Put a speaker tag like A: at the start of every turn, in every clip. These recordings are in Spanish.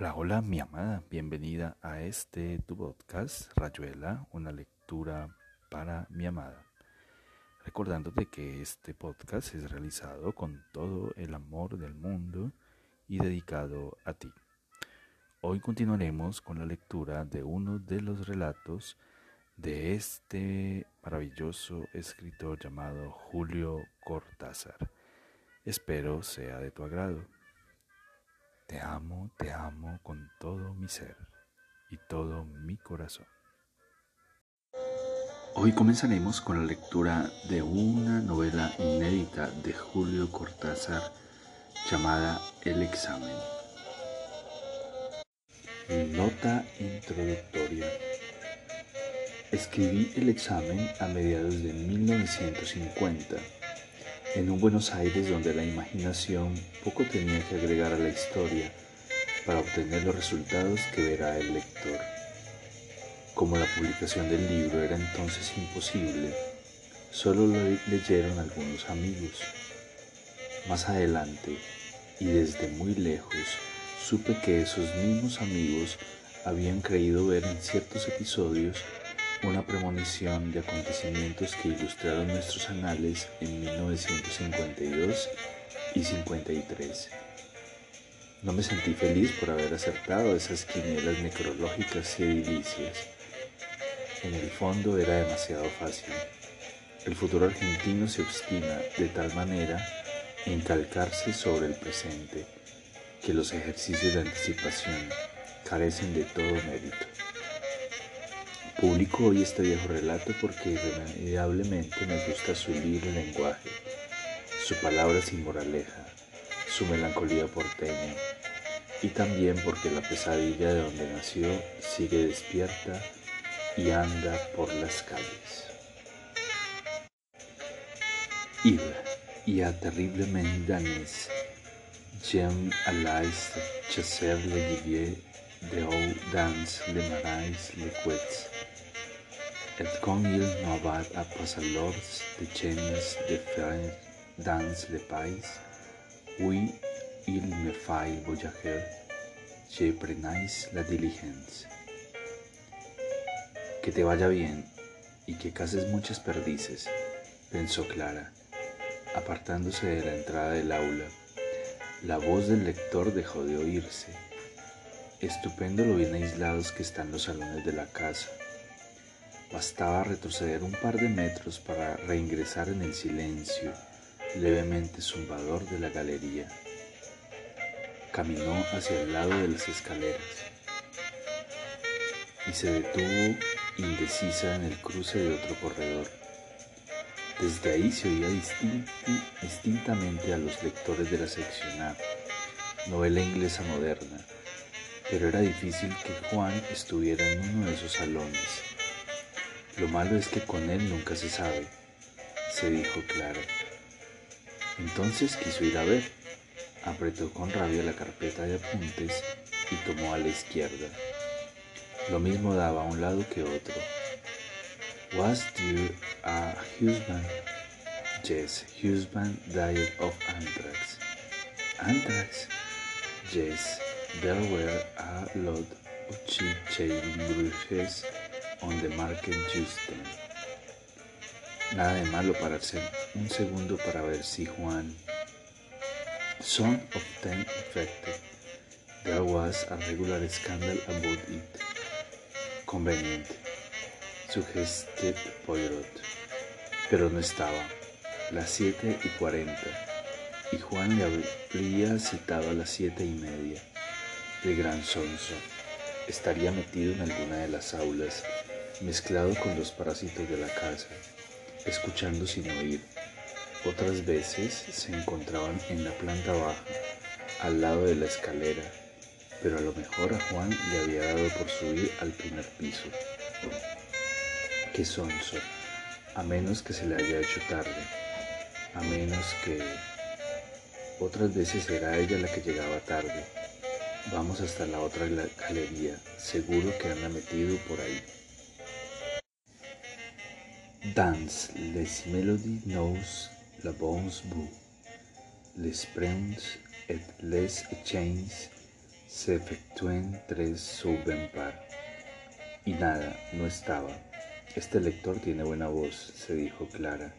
A: Hola, hola, mi amada, bienvenida a este tu podcast, Rayuela, una lectura para mi amada. Recordándote que este podcast es realizado con todo el amor del mundo y dedicado a ti. Hoy continuaremos con la lectura de uno de los relatos de este maravilloso escritor llamado Julio Cortázar. Espero sea de tu agrado. Te amo, te amo con todo mi ser y todo mi corazón. Hoy comenzaremos con la lectura de una novela inédita de Julio Cortázar llamada El examen. Nota introductoria. Escribí el examen a mediados de 1950 en un Buenos Aires donde la imaginación poco tenía que agregar a la historia para obtener los resultados que verá el lector. Como la publicación del libro era entonces imposible, solo lo leyeron algunos amigos. Más adelante, y desde muy lejos, supe que esos mismos amigos habían creído ver en ciertos episodios una premonición de acontecimientos que ilustraron nuestros anales en 1952 y 53. No me sentí feliz por haber acertado esas quinielas necrológicas y edilicias. En el fondo era demasiado fácil. El futuro argentino se obstina de tal manera en calcarse sobre el presente que los ejercicios de anticipación carecen de todo mérito. Publico hoy este viejo relato porque irremediablemente me gusta su libre lenguaje, su palabra sin moraleja, su melancolía porteña, y también porque la pesadilla de donde nació sigue despierta y anda por las calles. Il y a terriblement danés, j'aime à l'ais chasser le de haut dans les marais les couettes. Et quand il n'en va à alors de chaînes de faire dans le pays, oui, il me fait voyager, je prenais la diligence. Que te vaya bien y que cases muchas perdices, pensó Clara, apartándose de la entrada del aula. La voz del lector dejó de oírse. Estupendo lo bien aislados que están los salones de la casa. Bastaba retroceder un par de metros para reingresar en el silencio levemente zumbador de la galería. Caminó hacia el lado de las escaleras y se detuvo indecisa en el cruce de otro corredor. Desde ahí se oía distintamente a los lectores de la sección A, novela inglesa moderna, pero era difícil que Juan estuviera en uno de esos salones lo malo es que con él nunca se sabe, se dijo Clara. Entonces quiso ir a ver. Apretó con rabia la carpeta de apuntes y tomó a la izquierda. Lo mismo daba a un lado que otro. Was there a husband? Yes, husband died of anthrax. Anthrax? Yes, there were a lot of cheap brushes on the market just then. Nada de malo pararse un segundo para ver si Juan. Some of them infected. There was a regular scandal about it. Conveniente. Suggested Poirot. Pero no estaba. Las siete y cuarenta. Y Juan le habría citado a las siete y media. El gran sonso estaría metido en alguna de las aulas mezclado con los parásitos de la casa, escuchando sin oír. Otras veces se encontraban en la planta baja, al lado de la escalera, pero a lo mejor a Juan le había dado por subir al primer piso. Qué sonso, a menos que se le haya hecho tarde, a menos que otras veces era ella la que llegaba tarde. Vamos hasta la otra galería, seguro que anda metido por ahí. Dans les mélodies nous la bons bouts, les princes et les échanges se efectúen tres subvenpar. Y nada, no estaba. Este lector tiene buena voz, se dijo Clara,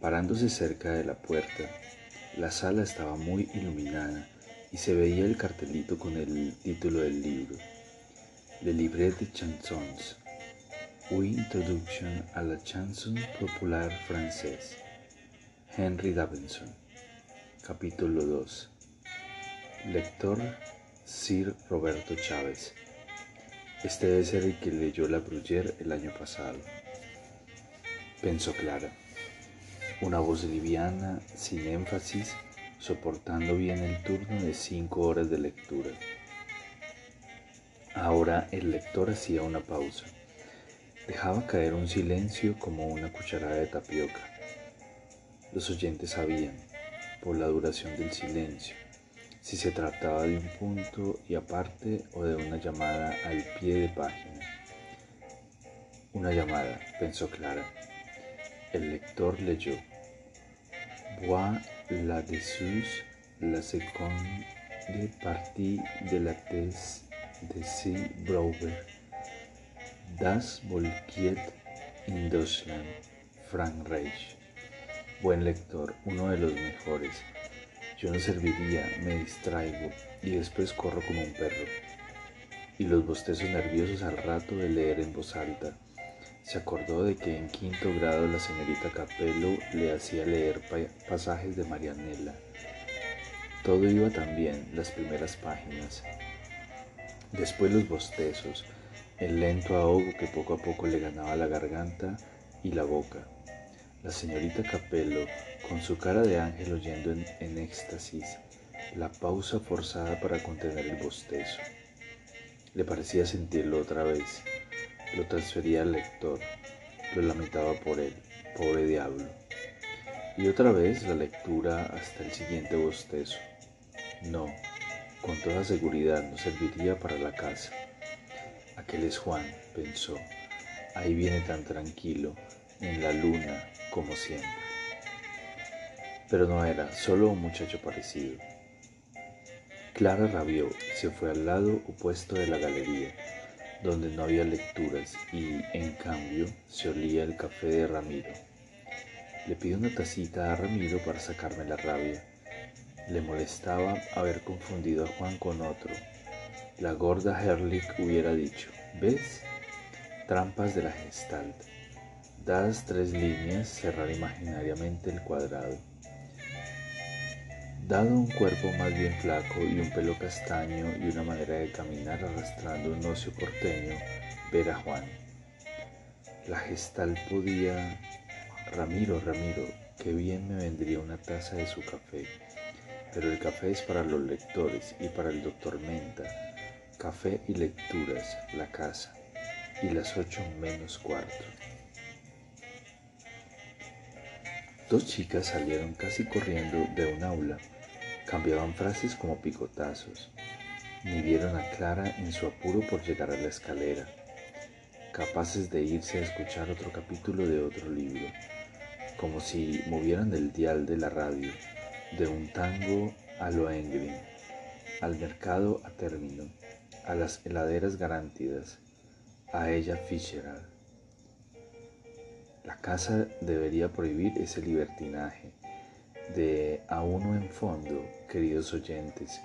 A: parándose cerca de la puerta. La sala estaba muy iluminada y se veía el cartelito con el título del libro, Le Livret de Chansons, ou Introduction à la chanson populaire française, Henry Davidson, capítulo 2. Lector Sir Roberto Chávez. Este ser el que leyó La Bruyère el año pasado. Pensó Clara. Una voz liviana, sin énfasis, soportando bien el turno de cinco horas de lectura. Ahora el lector hacía una pausa. Dejaba caer un silencio como una cucharada de tapioca. Los oyentes sabían, por la duración del silencio, si se trataba de un punto y aparte o de una llamada al pie de página. Una llamada, pensó Clara. El lector leyó. Bois là-dessus la seconde partie de la thèse de C. Brouwer. Das Volkiet in Deutschland, Frank Reich. Buen lector, uno de los mejores. Yo no serviría, me distraigo y después corro como un perro. Y los bostezos nerviosos al rato de leer en voz alta. Se acordó de que en quinto grado la señorita Capello le hacía leer pasajes de Marianela. Todo iba tan bien, las primeras páginas. Después los bostezos, el lento ahogo que poco a poco le ganaba la garganta y la boca. La señorita Capello, con su cara de ángel oyendo en, éxtasis, la pausa forzada para contener el bostezo. Le parecía sentirlo otra vez. Lo transfería al lector. Lo lamentaba por él, pobre diablo. Y otra vez la lectura hasta el siguiente bostezo. No, con toda seguridad no serviría para la casa. Aquel es Juan, pensó. Ahí viene tan tranquilo, en la luna, como siempre. Pero no era, solo un muchacho parecido. Clara rabió y se fue al lado opuesto de la galería, donde no había lecturas y, en cambio, se olía el café de Ramiro. Le pido una tacita a Ramiro para sacarme la rabia. Le molestaba haber confundido a Juan con otro. La gorda Herlich hubiera dicho, ¿ves? Trampas de la Gestalt. Dadas tres líneas, cerrar imaginariamente el cuadrado. Dado un cuerpo más bien flaco y un pelo castaño y una manera de caminar arrastrando un ocio porteño, ver a Juan. La gestal podía... Ramiro, Ramiro, qué bien me vendría una taza de su café. Pero el café es para los lectores y para el doctor Menta. Café y lecturas, la casa. Y las ocho menos cuarto. Dos chicas salieron casi corriendo de un aula, cambiaban frases como picotazos, ni vieron a Clara en su apuro por llegar a la escalera, capaces de irse a escuchar otro capítulo de otro libro, como si movieran el dial de la radio, de un tango a lo Engrin, al mercado a término, a las heladeras garantidas, a ella Fitzgerald. La casa debería prohibir ese libertinaje de a uno en fondo, queridos oyentes,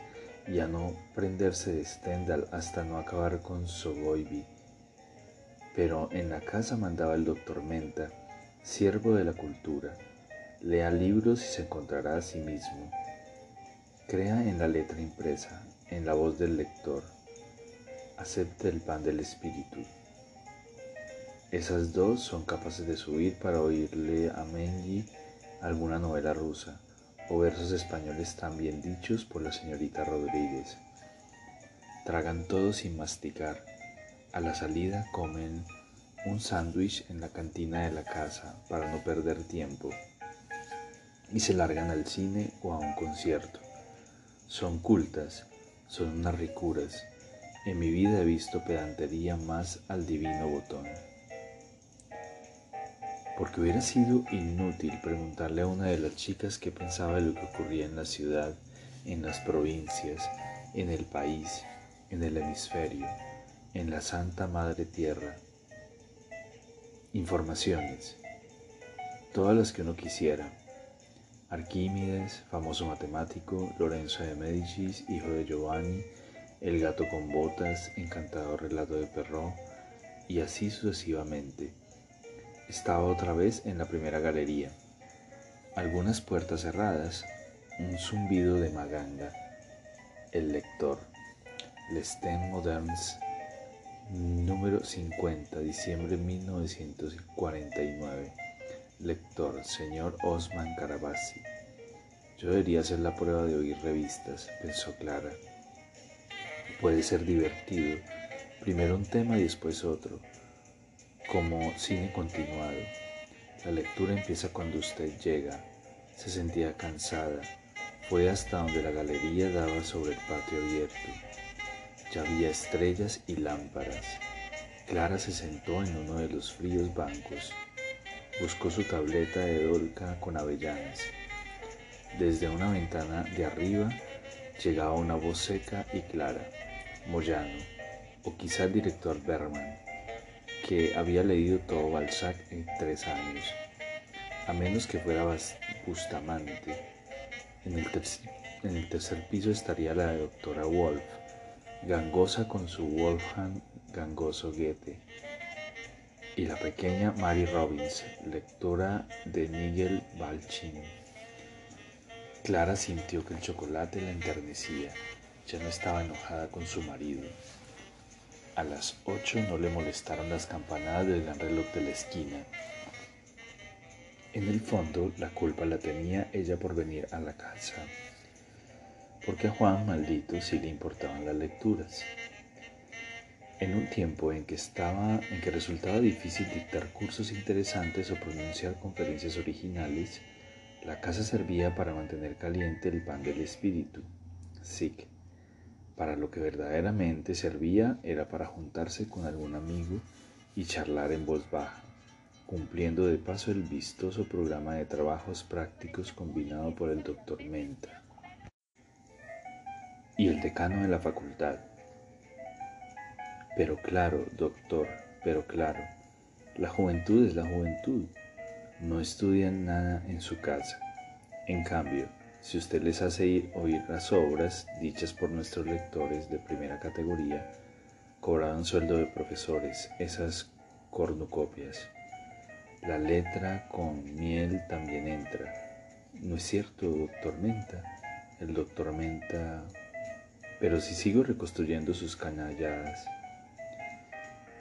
A: y a no prenderse de Stendhal hasta no acabar con Sogoibi. Pero en la casa mandaba el doctor Menta, siervo de la cultura. Lea libros y se encontrará a sí mismo. Crea en la letra impresa, en la voz del lector. Acepte el pan del espíritu. Esas dos son capaces de subir para oírle a Mengi alguna novela rusa o versos españoles tan bien dichos por la señorita Rodríguez. Tragan todo sin masticar. A la salida comen un sándwich en la cantina de la casa para no perder tiempo y se largan al cine o a un concierto. Son cultas, son unas ricuras. En mi vida he visto pedantería más al divino botón porque hubiera sido inútil preguntarle a una de las chicas qué pensaba de lo que ocurría en la ciudad, en las provincias, en el país, en el hemisferio, en la Santa Madre Tierra. Informaciones, todas las que uno quisiera. Arquímedes, famoso matemático, Lorenzo de Medicis, hijo de Giovanni, el gato con botas, encantador relato de Perrault, y así sucesivamente. Estaba otra vez en la primera galería. Algunas puertas cerradas, un zumbido de maganga. El lector. L'Estén Moderns, número 50, diciembre de 1949. Lector, señor Osman Carabassi. Yo debería hacer la prueba de oír revistas, pensó Clara. Puede ser divertido, primero un tema y después otro, como cine continuado. La lectura empieza cuando usted llega. Se sentía cansada. Fue hasta donde la galería daba sobre el patio abierto. Ya había estrellas y lámparas. Clara se sentó en uno de los fríos bancos. Buscó su tableta de dolca con avellanas. Desde una ventana de arriba llegaba una voz seca y clara. Moyano, o quizá el director Berman, que había leído todo Balzac en tres años, a menos que fuera Bustamante. En el, en el tercer piso estaría la doctora Wolf, gangosa con su Wolfgang gangoso Goethe, y la pequeña Mary Robbins, lectora de Nigel Balchin. Clara sintió que el chocolate la enternecía ya no estaba enojada con su marido. A las ocho no le molestaron las campanadas del gran reloj de la esquina. En el fondo, la culpa la tenía ella por venir a la casa, porque a Juan maldito sí le importaban las lecturas. En un tiempo en que estaba, en que resultaba difícil dictar cursos interesantes o pronunciar conferencias originales, la casa servía para mantener caliente el pan del espíritu, sic, para lo que verdaderamente servía era para juntarse con algún amigo y charlar en voz baja, cumpliendo de paso el vistoso programa de trabajos prácticos combinado por el doctor Menta y el decano de la facultad. Pero claro, doctor, pero claro, la juventud es la juventud. No estudian nada en su casa. En cambio, si usted les hace oír las obras dichas por nuestros lectores de primera categoría, cobrarán sueldo de profesores, esas cornucopias. La letra con miel también entra. ¿No es cierto, doctor Menta? El doctor Menta... Pero si sigo reconstruyendo sus canalladas,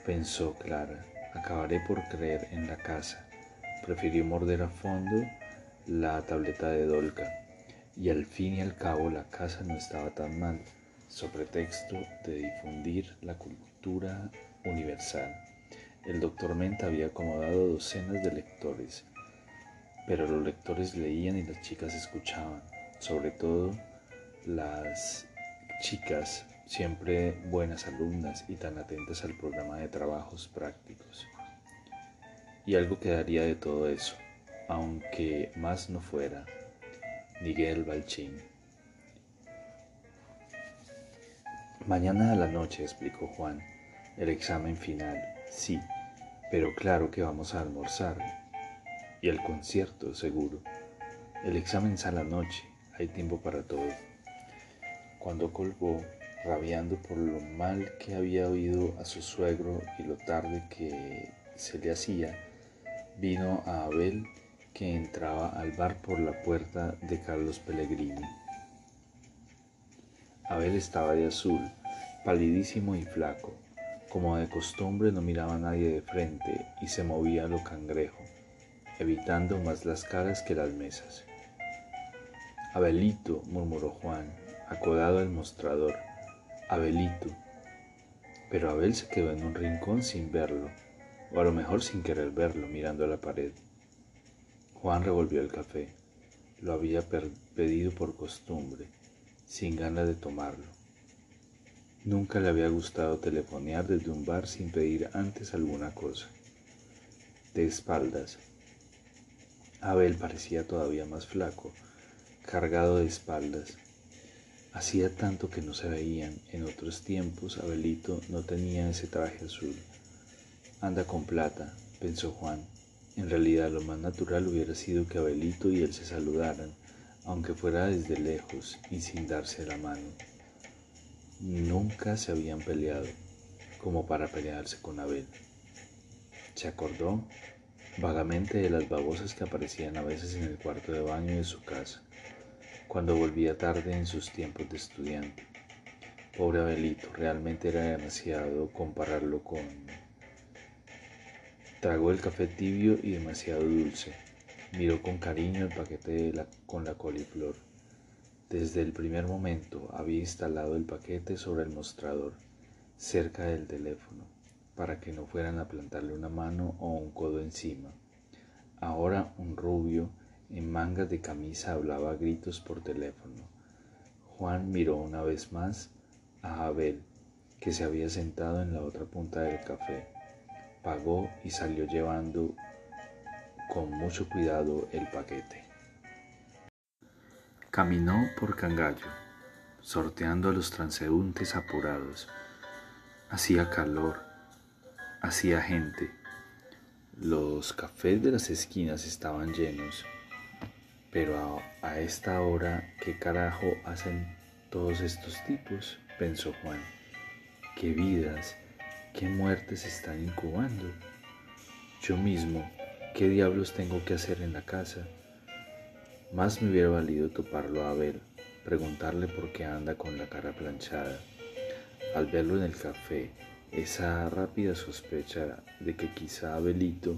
A: pensó Clara, acabaré por creer en la casa. Prefirió morder a fondo la tableta de Dolca y al fin y al cabo la casa no estaba tan mal, sobre pretexto de difundir la cultura universal. El doctor Menta había acomodado docenas de lectores, pero los lectores leían y las chicas escuchaban, sobre todo las chicas, siempre buenas alumnas y tan atentas al programa de trabajos prácticos. Y algo quedaría de todo eso, aunque más no fuera, Miguel Balchín. Mañana a la noche, explicó Juan, el examen final. Sí, pero claro que vamos a almorzar. Y el concierto, seguro. El examen es a la noche, hay tiempo para todo. Cuando colgó, rabiando por lo mal que había oído a su suegro y lo tarde que se le hacía, vino a Abel que entraba al bar por la puerta de Carlos Pellegrini. Abel estaba de azul, palidísimo y flaco. Como de costumbre no miraba a nadie de frente y se movía lo cangrejo, evitando más las caras que las mesas. Abelito, murmuró Juan, acodado al mostrador. Abelito. Pero Abel se quedó en un rincón sin verlo, o a lo mejor sin querer verlo, mirando a la pared. Juan revolvió el café. Lo había pedido por costumbre, sin ganas de tomarlo. Nunca le había gustado telefonear desde un bar sin pedir antes alguna cosa. De espaldas. Abel parecía todavía más flaco, cargado de espaldas. Hacía tanto que no se veían. En otros tiempos Abelito no tenía ese traje azul. Anda con plata, pensó Juan. En realidad lo más natural hubiera sido que Abelito y él se saludaran, aunque fuera desde lejos y sin darse la mano. Nunca se habían peleado como para pelearse con Abel. Se acordó vagamente de las babosas que aparecían a veces en el cuarto de baño de su casa, cuando volvía tarde en sus tiempos de estudiante. Pobre Abelito, realmente era demasiado compararlo con... Tragó el café tibio y demasiado dulce. Miró con cariño el paquete con la coliflor. Desde el primer momento había instalado el paquete sobre el mostrador, cerca del teléfono para que no fueran a plantarle una mano o un codo encima. Ahora un rubio en mangas de camisa hablaba a gritos por teléfono. Juan miró una vez más a Abel, que se había sentado en la otra punta del café. Pagó y salió llevando con mucho cuidado el paquete. Caminó por Cangallo, sorteando a los transeúntes apurados. Hacía calor hacía gente. Los cafés de las esquinas estaban llenos. Pero a, esta hora, ¿qué carajo hacen todos estos tipos? pensó Juan. ¿Qué vidas, qué muertes están incubando? Yo mismo, ¿qué diablos tengo que hacer en la casa? Más me hubiera valido toparlo a ver, preguntarle por qué anda con la cara planchada. Al verlo en el café, esa rápida sospecha de que quizá Abelito,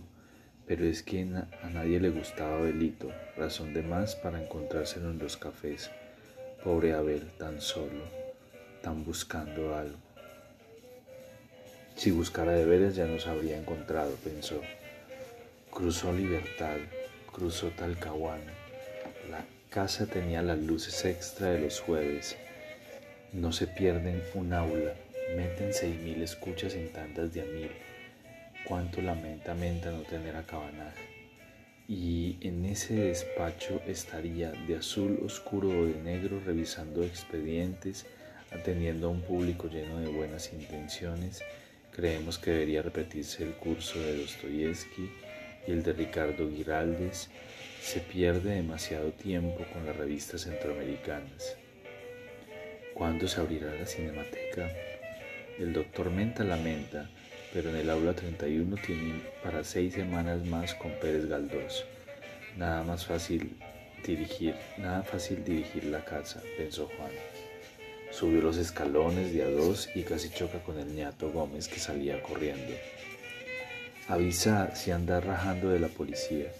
A: pero es que a nadie le gustaba Abelito, razón de más para encontrárselo en los cafés. Pobre Abel, tan solo, tan buscando algo. Si buscara de veras ya nos habría encontrado, pensó. Cruzó Libertad, cruzó Talcahuano. La casa tenía las luces extra de los jueves. No se pierden un aula Meten seis mil escuchas en tandas de a mil. Cuánto lamenta Menta no tener a Cabanaje. Y en ese despacho estaría de azul oscuro o de negro revisando expedientes, atendiendo a un público lleno de buenas intenciones. Creemos que debería repetirse el curso de Dostoyevsky y el de Ricardo Giraldes. Se pierde demasiado tiempo con las revistas centroamericanas. ¿Cuándo se abrirá la cinemateca? El doctor Menta lamenta, pero en el aula 31 tienen para seis semanas más con Pérez Galdós. Nada más fácil dirigir, nada fácil dirigir la casa, pensó Juan. Subió los escalones de a dos y casi choca con el ñato Gómez que salía corriendo. Avisa si anda rajando de la policía.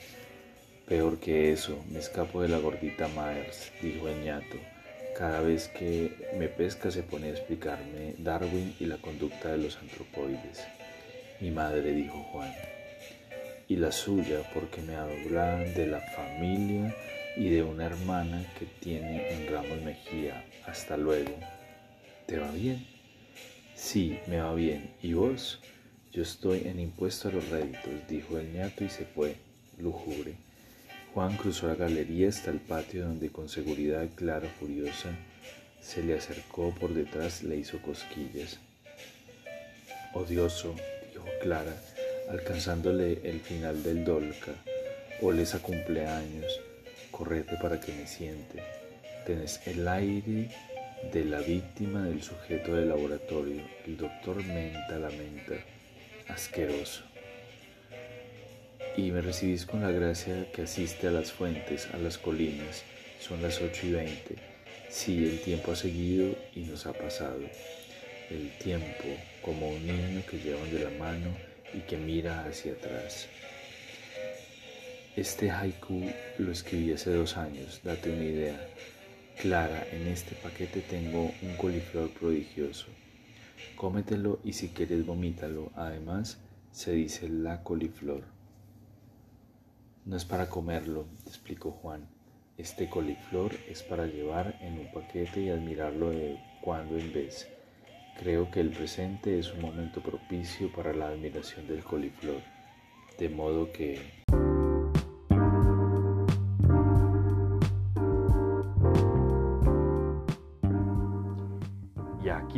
A: Peor que eso, me escapo de la gordita Myers, dijo el ñato cada vez que me pesca se pone a explicarme Darwin y la conducta de los antropoides. Mi madre, dijo Juan, y la suya porque me hablan de la familia y de una hermana que tiene en Ramos Mejía. Hasta luego. ¿Te va bien? Sí, me va bien. ¿Y vos? Yo estoy en impuesto a los réditos, dijo el ñato y se fue, lujubre. Juan cruzó la galería hasta el patio donde con seguridad Clara furiosa se le acercó por detrás le hizo cosquillas. Odioso, dijo Clara, alcanzándole el final del dolca, oles a cumpleaños, correte para que me siente. Tenés el aire de la víctima del sujeto de laboratorio. El doctor menta la menta. Asqueroso y me recibís con la gracia que asiste a las fuentes, a las colinas. Son las ocho y veinte. Sí, el tiempo ha seguido y nos ha pasado. El tiempo como un niño que llevan de la mano y que mira hacia atrás. Este haiku lo escribí hace dos años, date una idea. Clara, en este paquete tengo un coliflor prodigioso. Cómetelo y si quieres vomítalo. Además, se dice la coliflor. No es para comerlo, explicó Juan. Este coliflor es para llevar en un paquete y admirarlo de cuando en vez. Creo que el presente es un momento propicio para la admiración del coliflor, de modo que